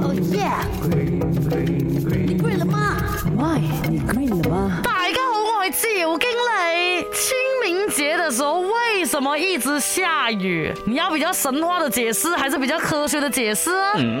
哦耶！你贵了吗你贵了吗？大家好，我是吴金清明节的时候为什么一直下雨？你要比较神话的解释，还是比较科学的解释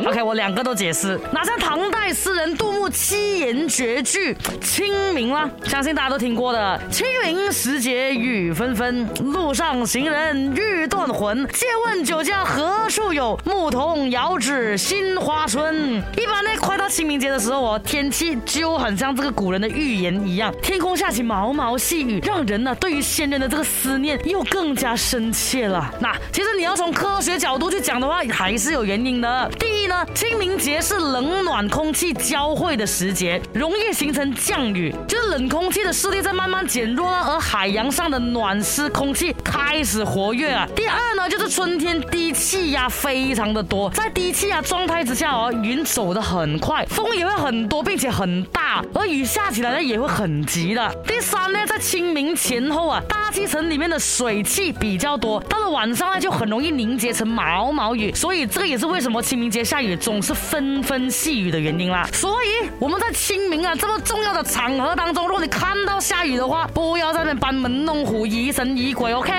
？OK，我两个都解释。哪像唐代诗人杜牧七言绝句《清明》了，相信大家都听过的。清明时节雨纷纷，路上行人欲断魂。借问酒家何？处有牧童遥指杏花村。一般那块。清明节的时候哦，天气就很像这个古人的预言一样，天空下起毛毛细雨，让人呢对于先人的这个思念又更加深切了。那其实你要从科学角度去讲的话，还是有原因的。第一呢，清明节是冷暖空气交汇的时节，容易形成降雨，就是冷空气的势力在慢慢减弱了，而海洋上的暖湿空气开始活跃了。第二呢，就是春天低气压非常的多，在低气压状态之下哦，云走得很快。风也会很多，并且很大，而雨下起来呢也会很急的。第三呢，在清明前后啊，大气层里面的水汽比较多，到了晚上呢就很容易凝结成毛毛雨，所以这个也是为什么清明节下雨总是纷纷细雨的原因啦。所以我们在清明啊这么重要的场合当中，如果你看到下雨的话，不要在那班门弄斧、疑神疑鬼，OK？